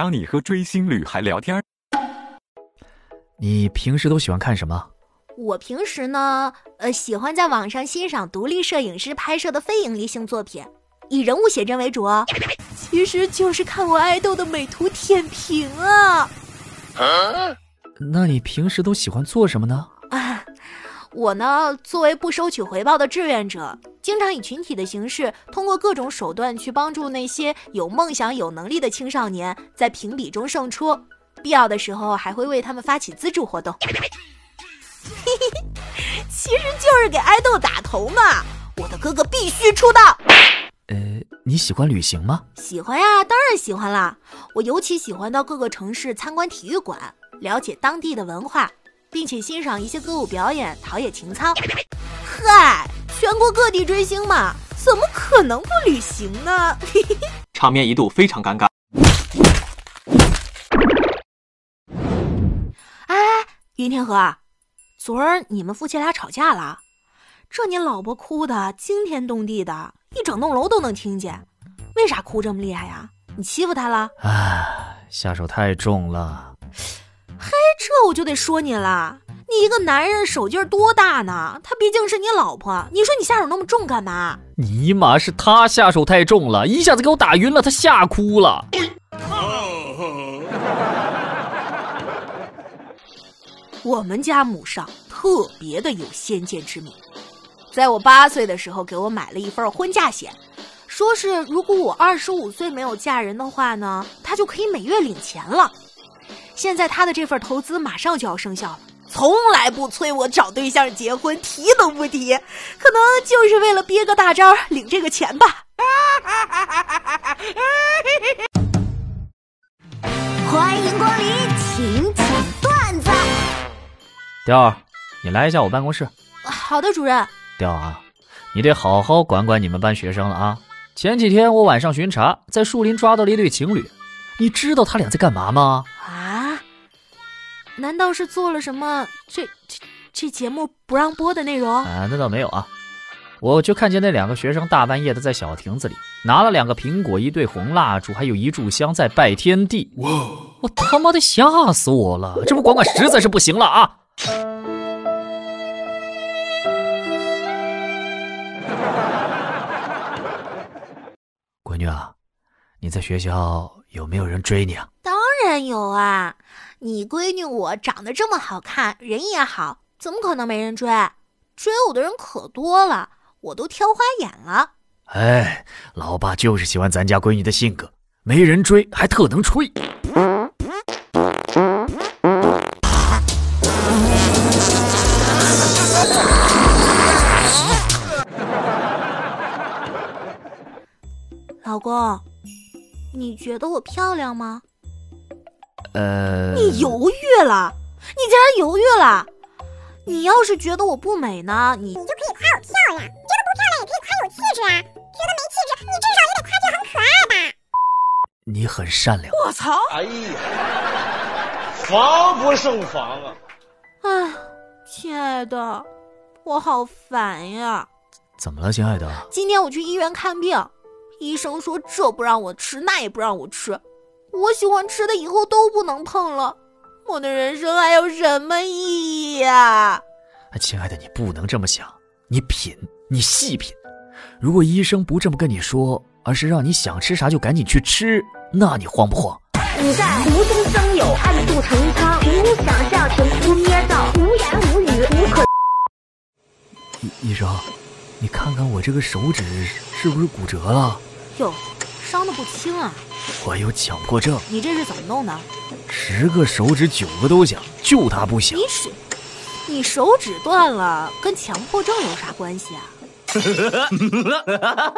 当你和追星女孩聊天。你平时都喜欢看什么？我平时呢，呃，喜欢在网上欣赏独立摄影师拍摄的非盈利性作品，以人物写真为主哦。其实就是看我爱豆的美图舔屏啊。那你平时都喜欢做什么呢？啊，我呢，作为不收取回报的志愿者，经常以群体的形式，通过各种手段去帮助那些有梦想、有能力的青少年在评比中胜出。必要的时候，还会为他们发起资助活动。嘿嘿，其实就是给爱豆打头嘛！我的哥哥必须出道。呃，你喜欢旅行吗？喜欢呀，当然喜欢啦！我尤其喜欢到各个城市参观体育馆，了解当地的文化，并且欣赏一些歌舞表演，陶冶情操。嗨，全国各地追星嘛，怎么可能不旅行呢？嘿嘿嘿，场面一度非常尴尬。哎，云天河。昨儿你们夫妻俩吵架了，这你老婆哭的惊天动地的，一整栋楼都能听见。为啥哭这么厉害呀？你欺负她了？哎，下手太重了。嘿，这我就得说你了，你一个男人手劲儿多大呢？她毕竟是你老婆，你说你下手那么重干嘛？尼玛，是他下手太重了，一下子给我打晕了，他吓哭了。我们家母上特别的有先见之明，在我八岁的时候给我买了一份婚嫁险，说是如果我二十五岁没有嫁人的话呢，他就可以每月领钱了。现在他的这份投资马上就要生效了，从来不催我找对象结婚，提都不提，可能就是为了憋个大招领这个钱吧。欢迎光临，请讲段子。调儿，你来一下我办公室。好的，主任。调啊，你得好好管管你们班学生了啊！前几天我晚上巡查，在树林抓到了一对情侣，你知道他俩在干嘛吗？啊？难道是做了什么这这这节目不让播的内容？啊，那倒没有啊，我就看见那两个学生大半夜的在小亭子里拿了两个苹果、一对红蜡烛，还有一炷香在拜天地。哇！我他妈的吓死我了！这不管管实在是不行了啊！闺女啊，你在学校有没有人追你啊？当然有啊！你闺女我长得这么好看，人也好，怎么可能没人追？追我的人可多了，我都挑花眼了。哎，老爸就是喜欢咱家闺女的性格，没人追还特能吹。老公，你觉得我漂亮吗？呃，你犹豫了，你竟然犹豫了！你要是觉得我不美呢，你你就可以夸我漂亮；觉得不漂亮也可以夸我气质啊；觉得没气质，你至少也得夸句很可爱吧。你很善良。我操！哎呀，防不胜防啊！哎，亲爱的，我好烦呀！怎么了，亲爱的？今天我去医院看病，医生说这不让我吃，那也不让我吃，我喜欢吃的以后都不能碰了。我的人生还有什么意义呀？啊亲爱的，你不能这么想，你品，你细品。如果医生不这么跟你说，而是让你想吃啥就赶紧去吃，那你慌不慌？你在无中生有，暗度陈仓，凭空想象，凭空捏造，无言无语，无可。医医生，你看看我这个手指是不是骨折了？哟，伤的不轻啊！我有强迫症。你这是怎么弄的？十个手指九个都响，就他不响。你手，你手指断了，跟强迫症有啥关系啊？